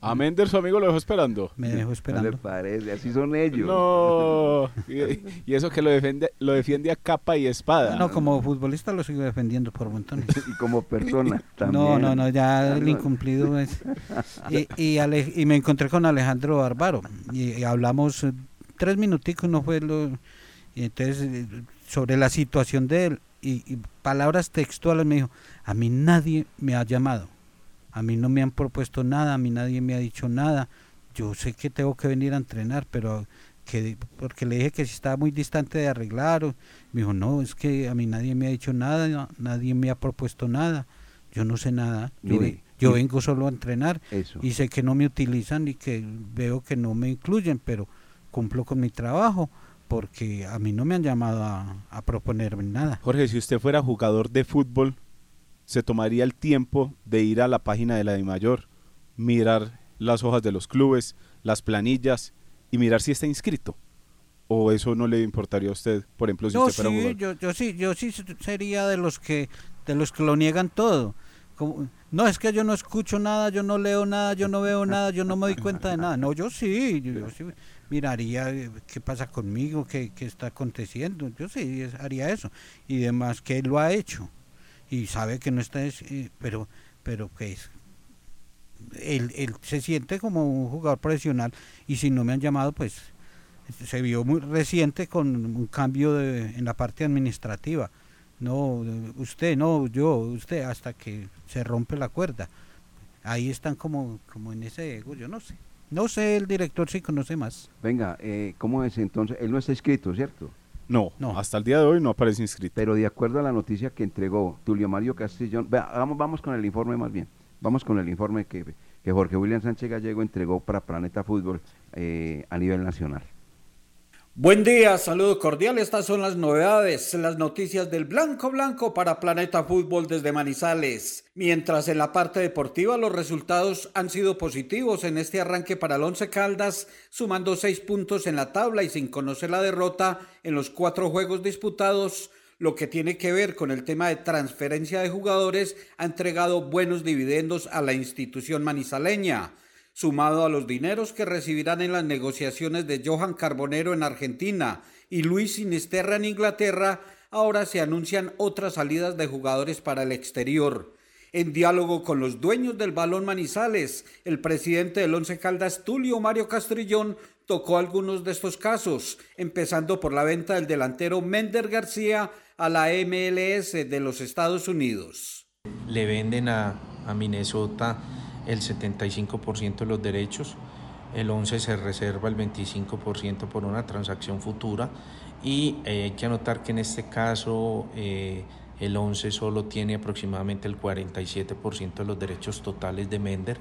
A Mender, su amigo, lo dejó esperando. me dejó esperando. No le parece, así son ellos. No. Y, y eso que lo defiende, lo defiende a capa y espada. No, como futbolista lo sigo defendiendo por montones. (laughs) y como persona (laughs) No, también. no, no, ya Ah, el no. incumplido es. Y, y, Ale- y me encontré con Alejandro Bárbaro y, y hablamos eh, tres minuticos, no fue lo. Y entonces, eh, sobre la situación de él y, y palabras textuales me dijo: A mí nadie me ha llamado, a mí no me han propuesto nada, a mí nadie me ha dicho nada. Yo sé que tengo que venir a entrenar, pero que porque le dije que si estaba muy distante de arreglar, o- me dijo, no, es que a mí nadie me ha dicho nada, no- nadie me ha propuesto nada, yo no sé nada, yo, Mire, ve- yo y- vengo solo a entrenar Eso. y sé que no me utilizan y que veo que no me incluyen, pero cumplo con mi trabajo porque a mí no me han llamado a, a proponerme nada. Jorge, si usted fuera jugador de fútbol, se tomaría el tiempo de ir a la página de la DIMAYOR, mirar las hojas de los clubes, las planillas y mirar si está inscrito. ¿O eso no le importaría a usted, por ejemplo, si No, usted fuera sí, jugador? yo, yo sí, yo sí sería de los que de los que lo niegan todo. Como, no, es que yo no escucho nada, yo no leo nada, yo no veo nada, yo no me doy cuenta de nada. No, yo sí, yo, yo sí miraría eh, qué pasa conmigo, qué, qué está aconteciendo. Yo sí haría eso. Y demás, que él lo ha hecho. Y sabe que no está, es- eh, pero, pero que es. Él, él se siente como un jugador profesional y si no me han llamado, pues se vio muy reciente con un cambio de, en la parte administrativa. No, usted, no, yo, usted, hasta que se rompe la cuerda. Ahí están como, como en ese ego, yo no sé. No sé, el director sí conoce más. Venga, eh, ¿cómo es entonces? Él no está inscrito, ¿cierto? No, hasta el día de hoy no aparece inscrito. Pero de acuerdo a la noticia que entregó Tulio Mario Castellón, vea, vamos, vamos con el informe más bien, vamos con el informe que, que Jorge William Sánchez Gallego entregó para Planeta Fútbol eh, a nivel nacional. Buen día, saludo cordial. Estas son las novedades, las noticias del Blanco Blanco para Planeta Fútbol desde Manizales. Mientras en la parte deportiva los resultados han sido positivos en este arranque para el Once Caldas, sumando seis puntos en la tabla y sin conocer la derrota en los cuatro juegos disputados. Lo que tiene que ver con el tema de transferencia de jugadores ha entregado buenos dividendos a la institución manizaleña sumado a los dineros que recibirán en las negociaciones de Johan Carbonero en Argentina y Luis Sinisterra en Inglaterra, ahora se anuncian otras salidas de jugadores para el exterior. En diálogo con los dueños del balón Manizales, el presidente del Once Caldas, Tulio Mario Castrillón, tocó algunos de estos casos, empezando por la venta del delantero Mender García a la MLS de los Estados Unidos. le venden a, a Minnesota el 75% de los derechos, el 11 se reserva el 25% por una transacción futura y eh, hay que anotar que en este caso eh, el 11 solo tiene aproximadamente el 47% de los derechos totales de Mender,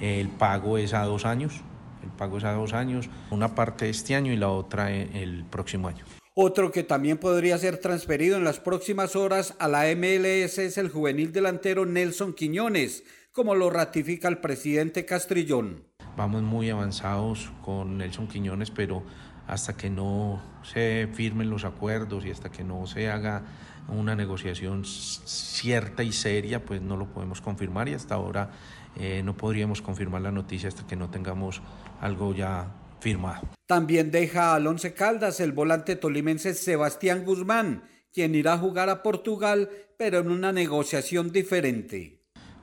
el pago es a dos años, el pago es a dos años, una parte este año y la otra el próximo año. Otro que también podría ser transferido en las próximas horas a la MLS es el juvenil delantero Nelson Quiñones, como lo ratifica el presidente Castrillón. Vamos muy avanzados con Nelson Quiñones, pero hasta que no se firmen los acuerdos y hasta que no se haga una negociación cierta y seria, pues no lo podemos confirmar y hasta ahora eh, no podríamos confirmar la noticia hasta que no tengamos algo ya firmado. También deja al Once Caldas el volante tolimense Sebastián Guzmán, quien irá a jugar a Portugal, pero en una negociación diferente.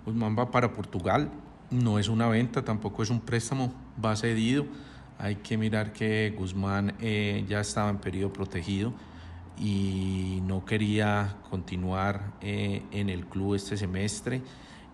Guzmán va para Portugal, no es una venta, tampoco es un préstamo, va cedido. Hay que mirar que Guzmán eh, ya estaba en periodo protegido y no quería continuar eh, en el club este semestre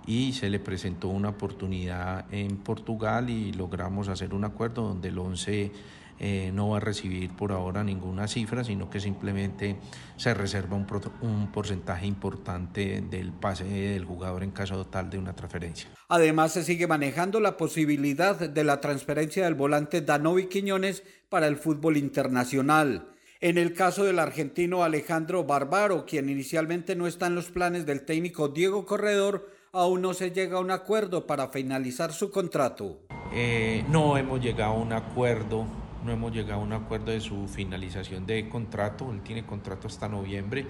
y se le presentó una oportunidad en Portugal y logramos hacer un acuerdo donde el 11 eh, no va a recibir por ahora ninguna cifra, sino que simplemente se reserva un, porcentaje importante del pase del jugador en caso tal de una transferencia. Además, se sigue manejando la posibilidad de la transferencia del volante Danovi Quiñones para el fútbol internacional. En el caso del argentino Alejandro Barbaro, quien inicialmente no está en los planes del técnico Diego Corredor, aún no se llega a un acuerdo para finalizar su contrato. Eh, no hemos llegado a un acuerdo, no hemos llegado a un acuerdo de su finalización de contrato, él tiene contrato hasta noviembre,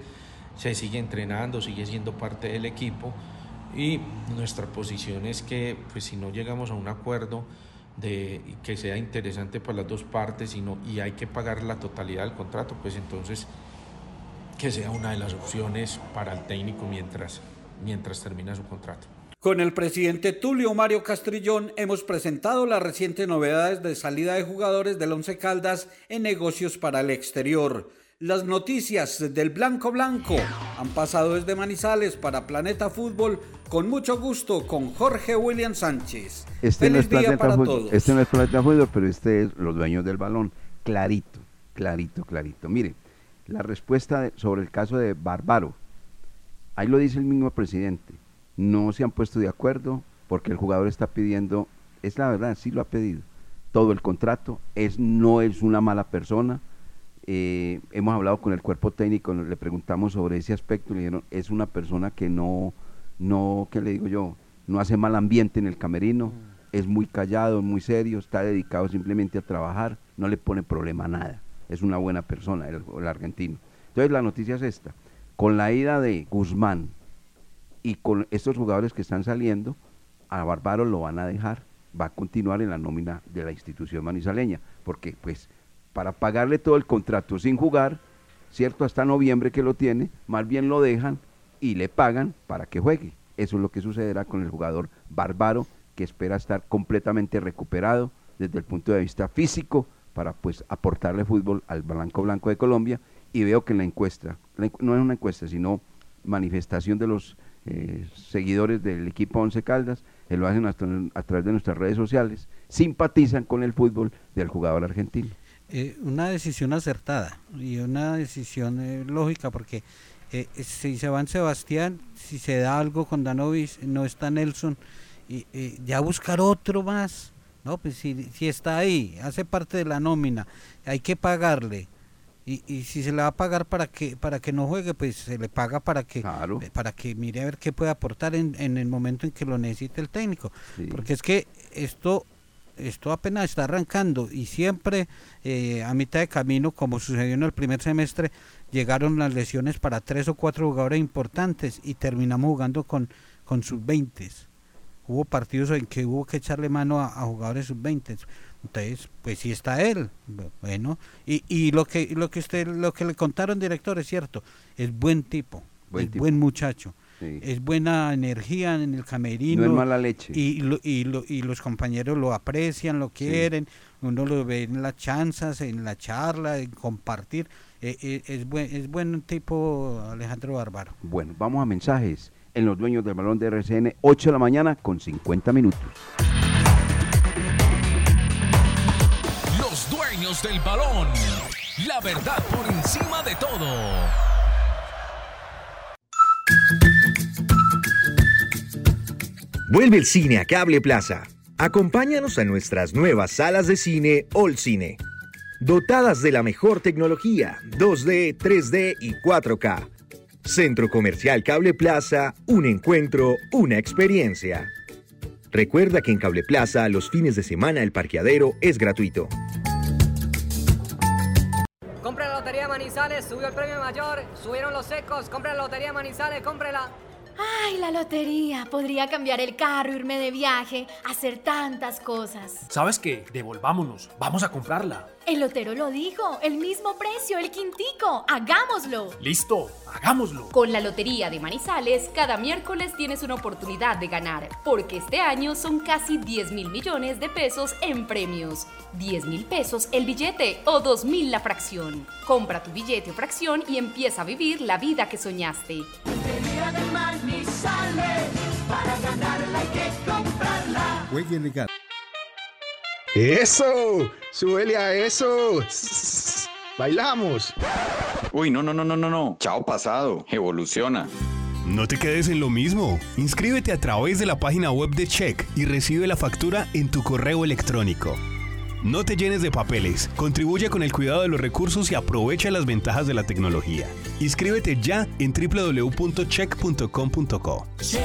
se sigue entrenando, sigue siendo parte del equipo y nuestra posición es que pues si no llegamos a un acuerdo de que sea interesante para las dos partes y, no- y hay que pagar la totalidad del contrato, pues entonces que sea una de las opciones para el técnico mientras, mientras termina su contrato. Con el presidente Tulio Mario Castrillón hemos presentado las recientes novedades de salida de jugadores del Once Caldas en negocios para el exterior. Las noticias del Blanco Blanco han pasado desde Manizales para Planeta Fútbol con mucho gusto con Jorge William Sánchez. Este no, es día Planeta para Fútbol, todos. este no es Planeta Fútbol, pero este es los dueños del balón. Clarito, clarito, clarito. Mire, la respuesta sobre el caso de Bárbaro, ahí lo dice el mismo presidente. No se han puesto de acuerdo porque el jugador está pidiendo, es la verdad, sí lo ha pedido, todo el contrato, es, no es una mala persona. Eh, hemos hablado con el cuerpo técnico, le preguntamos sobre ese aspecto, le dijeron, es una persona que no, no, ¿qué le digo yo? No hace mal ambiente en el camerino, es muy callado, muy serio, está dedicado simplemente a trabajar, no le pone problema a nada, es una buena persona el, el argentino. Entonces la noticia es esta, con la ida de Guzmán y con estos jugadores que están saliendo, a Bárbaro lo van a dejar, va a continuar en la nómina de la institución manizaleña, porque pues para pagarle todo el contrato sin jugar, cierto, hasta noviembre que lo tiene, más bien lo dejan y le pagan para que juegue. Eso es lo que sucederá con el jugador Bárbaro, que espera estar completamente recuperado desde el punto de vista físico para pues aportarle fútbol al Blanco Blanco de Colombia. Y veo que en la encuesta, no es una encuesta, sino manifestación de los eh, seguidores del equipo Once Caldas, eh, lo hacen hasta a través de nuestras redes sociales, simpatizan con el fútbol del jugador argentino. Eh, una decisión acertada y una decisión eh, lógica porque eh, si se van Sebastián, si se da algo con Danovis, no está Nelson, y ya buscar otro más, no, pues si, si está ahí, hace parte de la nómina, hay que pagarle. Y, y si se le va a pagar para que para que no juegue, pues se le paga para que eh, para que mire a ver qué puede aportar en, en el momento en que lo necesite el técnico. Sí. Porque es que esto esto apenas está arrancando y siempre eh, a mitad de camino, como sucedió en el primer semestre, llegaron las lesiones para tres o cuatro jugadores importantes y terminamos jugando con, con sub-20. Hubo partidos en que hubo que echarle mano a, a jugadores sub-20. Entonces, pues sí está él. Bueno, y, y lo que lo que usted lo que le contaron director es cierto, es buen tipo, Buen es tipo. buen muchacho. Sí. Es buena energía en el camerino. No es mala leche. Y, lo- y, lo- y los compañeros lo aprecian, lo quieren. Uno lo ve en las chanzas, en la charla, en compartir. Eh, eh, es, buen, es buen tipo Alejandro Bárbaro. Bueno, vamos a mensajes en los dueños del balón de RCN, 8 de la mañana con 50 minutos. Del balón. La verdad por encima de todo. Vuelve el cine a Cable Plaza. Acompáñanos a nuestras nuevas salas de cine All Cine. Dotadas de la mejor tecnología, 2D, 3D y 4K. Centro Comercial Cable Plaza, un encuentro, una experiencia. Recuerda que en Cable Plaza los fines de semana el parqueadero es gratuito. Lotería Manizales, subió el premio mayor, subieron los secos, compra la lotería Manizales, cómprela. Ay, la lotería. Podría cambiar el carro, irme de viaje, hacer tantas cosas. ¿Sabes qué? Devolvámonos. Vamos a comprarla. El lotero lo dijo, el mismo precio, el quintico. Hagámoslo. Listo, hagámoslo. Con la Lotería de Manizales, cada miércoles tienes una oportunidad de ganar, porque este año son casi 10 mil millones de pesos en premios. 10 mil pesos el billete o 2 mil la fracción. Compra tu billete o fracción y empieza a vivir la vida que soñaste. De Manizales, para ganarla hay que comprarla. Juegue legal. ¡Eso! ¡Súbele a eso! ¡Bailamos! Uy, no, no, no, no, no, no. Chao pasado. Evoluciona. No te quedes en lo mismo. Inscríbete a través de la página web de Check y recibe la factura en tu correo electrónico. No te llenes de papeles, contribuye con el cuidado de los recursos y aprovecha las ventajas de la tecnología. Inscríbete ya en www.check.com.co. Check,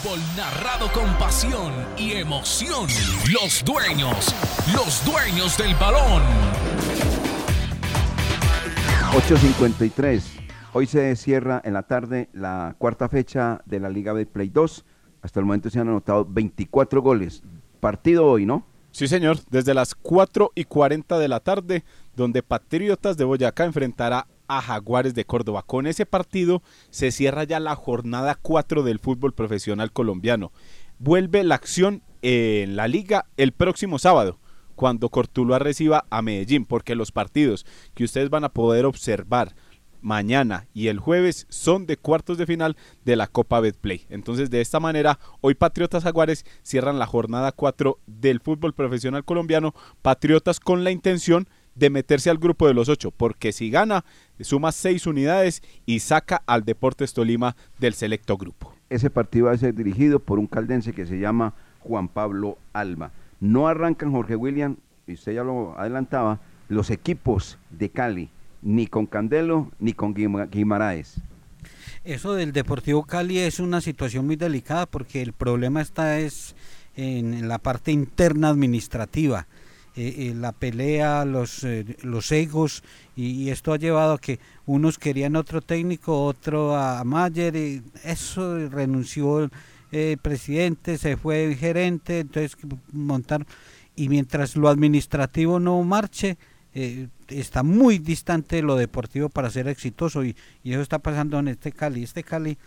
Fútbol narrado con pasión y emoción. Los dueños, los dueños del balón. 8.53. Hoy se cierra en la tarde la cuarta fecha de la Liga de Play 2. Hasta el momento se han anotado 24 goles. Partido hoy, ¿no? Sí, señor, desde las 4 y 40 de la tarde, donde Patriotas de Boyacá enfrentará a Jaguares de Córdoba. Con ese partido se cierra ya la jornada 4 del fútbol profesional colombiano. Vuelve la acción en la liga el próximo sábado, cuando Cortuluá reciba a Medellín, porque los partidos que ustedes van a poder observar mañana y el jueves son de cuartos de final de la Copa Betplay. Entonces, de esta manera, hoy Patriotas Jaguares cierran la jornada 4 del fútbol profesional colombiano. Patriotas con la intención de meterse al grupo de los ocho, porque si gana, suma seis unidades y saca al Deportes Tolima del selecto grupo. Ese partido va a ser dirigido por un caldense que se llama Juan Pablo Alba. No arrancan Jorge William, y usted ya lo adelantaba, los equipos de Cali, ni con Candelo ni con Guima- Guimaraes. Eso del Deportivo Cali es una situación muy delicada porque el problema está es en la parte interna administrativa. Eh, eh, la pelea, los, eh, los egos, y, y esto ha llevado a que unos querían otro técnico, otro a Mayer, y eso renunció el eh, presidente, se fue el gerente, entonces montar y mientras lo administrativo no marche, eh, está muy distante lo deportivo para ser exitoso y, y eso está pasando en este Cali. Este Cali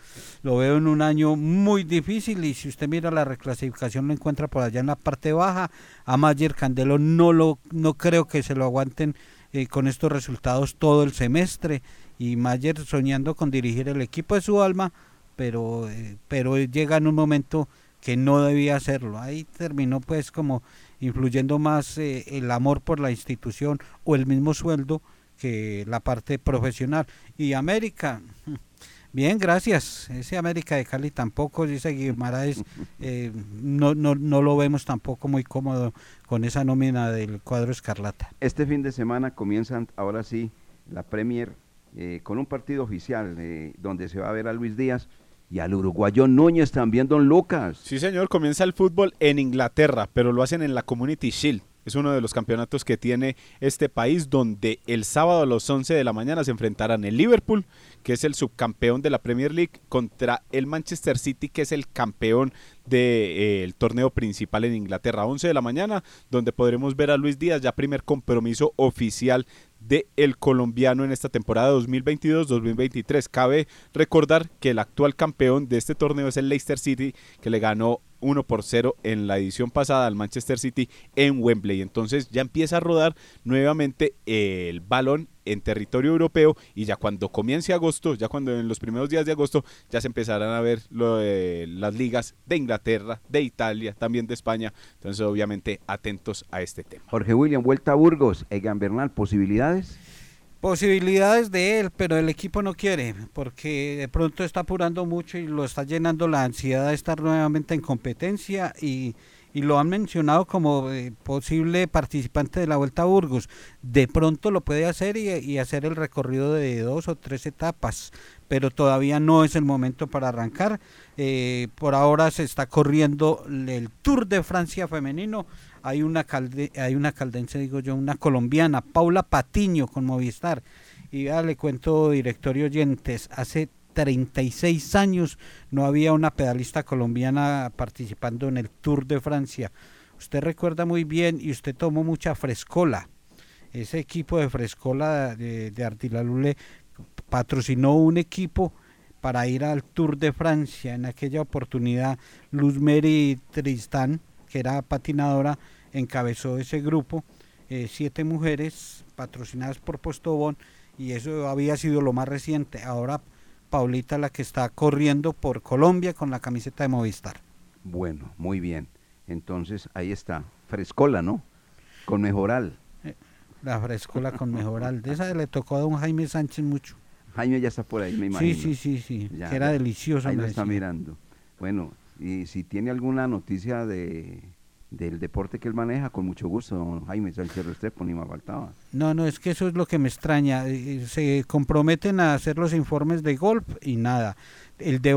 lo veo en un año muy difícil y si usted mira la reclasificación lo encuentra por allá en la parte baja. A Mayer Candelo no lo no creo que se lo aguanten eh, con estos resultados todo el semestre y Mayer soñando con dirigir el equipo de su alma, pero eh, pero llega en un momento que no debía hacerlo. Ahí terminó pues como influyendo más eh, el amor por la institución o el mismo sueldo que la parte profesional. Y América, (laughs) bien, gracias. Ese América de Cali tampoco, dice Guimaraes, eh, no, no, no lo vemos tampoco muy cómodo con esa nómina del cuadro escarlata. Este fin de semana comienzan ahora sí la Premier eh, con un partido oficial eh, donde se va a ver a Luis Díaz y al uruguayo Núñez también, don Lucas. Sí, señor, comienza el fútbol en Inglaterra, pero lo hacen en la Community Shield. Es uno de los campeonatos que tiene este país donde el sábado a las 11 de la mañana se enfrentarán el Liverpool, que es el subcampeón de la Premier League, contra el Manchester City, que es el campeón del torneo principal en Inglaterra. 11 de la mañana, donde podremos ver a Luis Díaz, ya primer compromiso oficial de el colombiano en esta temporada 2022-2023. Cabe recordar que el actual campeón de este torneo es el Leicester City, que le ganó 1 por 0 en la edición pasada al Manchester City en Wembley. Entonces ya empieza a rodar nuevamente el balón en territorio europeo y ya cuando comience agosto, ya cuando en los primeros días de agosto ya se empezarán a ver lo de las ligas de Inglaterra, de Italia, también de España. Entonces obviamente atentos a este tema. Jorge William, vuelta a Burgos, Egan Bernal, ¿posibilidades? Posibilidades de él, pero el equipo no quiere, porque de pronto está apurando mucho y lo está llenando la ansiedad de estar nuevamente en competencia y, y lo han mencionado como eh, posible participante de la Vuelta a Burgos. De pronto lo puede hacer y, y hacer el recorrido de dos o tres etapas, pero todavía no es el momento para arrancar. Eh, por ahora se está corriendo el Tour de Francia femenino. Hay una, calde, hay una caldense, digo yo, una colombiana, Paula Patiño con Movistar. Y ya le cuento, director y oyentes, hace 36 años no había una pedalista colombiana participando en el Tour de Francia. Usted recuerda muy bien y usted tomó mucha frescola. ese equipo de Frescola de, de Artilalule patrocinó un equipo para ir al Tour de Francia. En aquella oportunidad, Luz Mary Tristán, que era patinadora, encabezó ese grupo, eh, siete mujeres patrocinadas por Postobón, y eso había sido lo más reciente. Ahora Paulita la que está corriendo por Colombia con la camiseta de Movistar. Bueno, muy bien. Entonces ahí está, Frescola, ¿no? Con Mejoral. La Frescola con Mejoral. De esa le tocó a don Jaime Sánchez mucho. Jaime ya está por ahí, me imagino. Sí, sí, sí, sí. que era delicioso. Ahí lo está mirando. Bueno, y si tiene alguna noticia de del deporte que él maneja, con mucho gusto, don Jaime Sánchez Restrepo, ni me faltaba. No, no, es que eso es lo que me extraña. eh, Se comprometen a hacer los informes de golf y nada. El de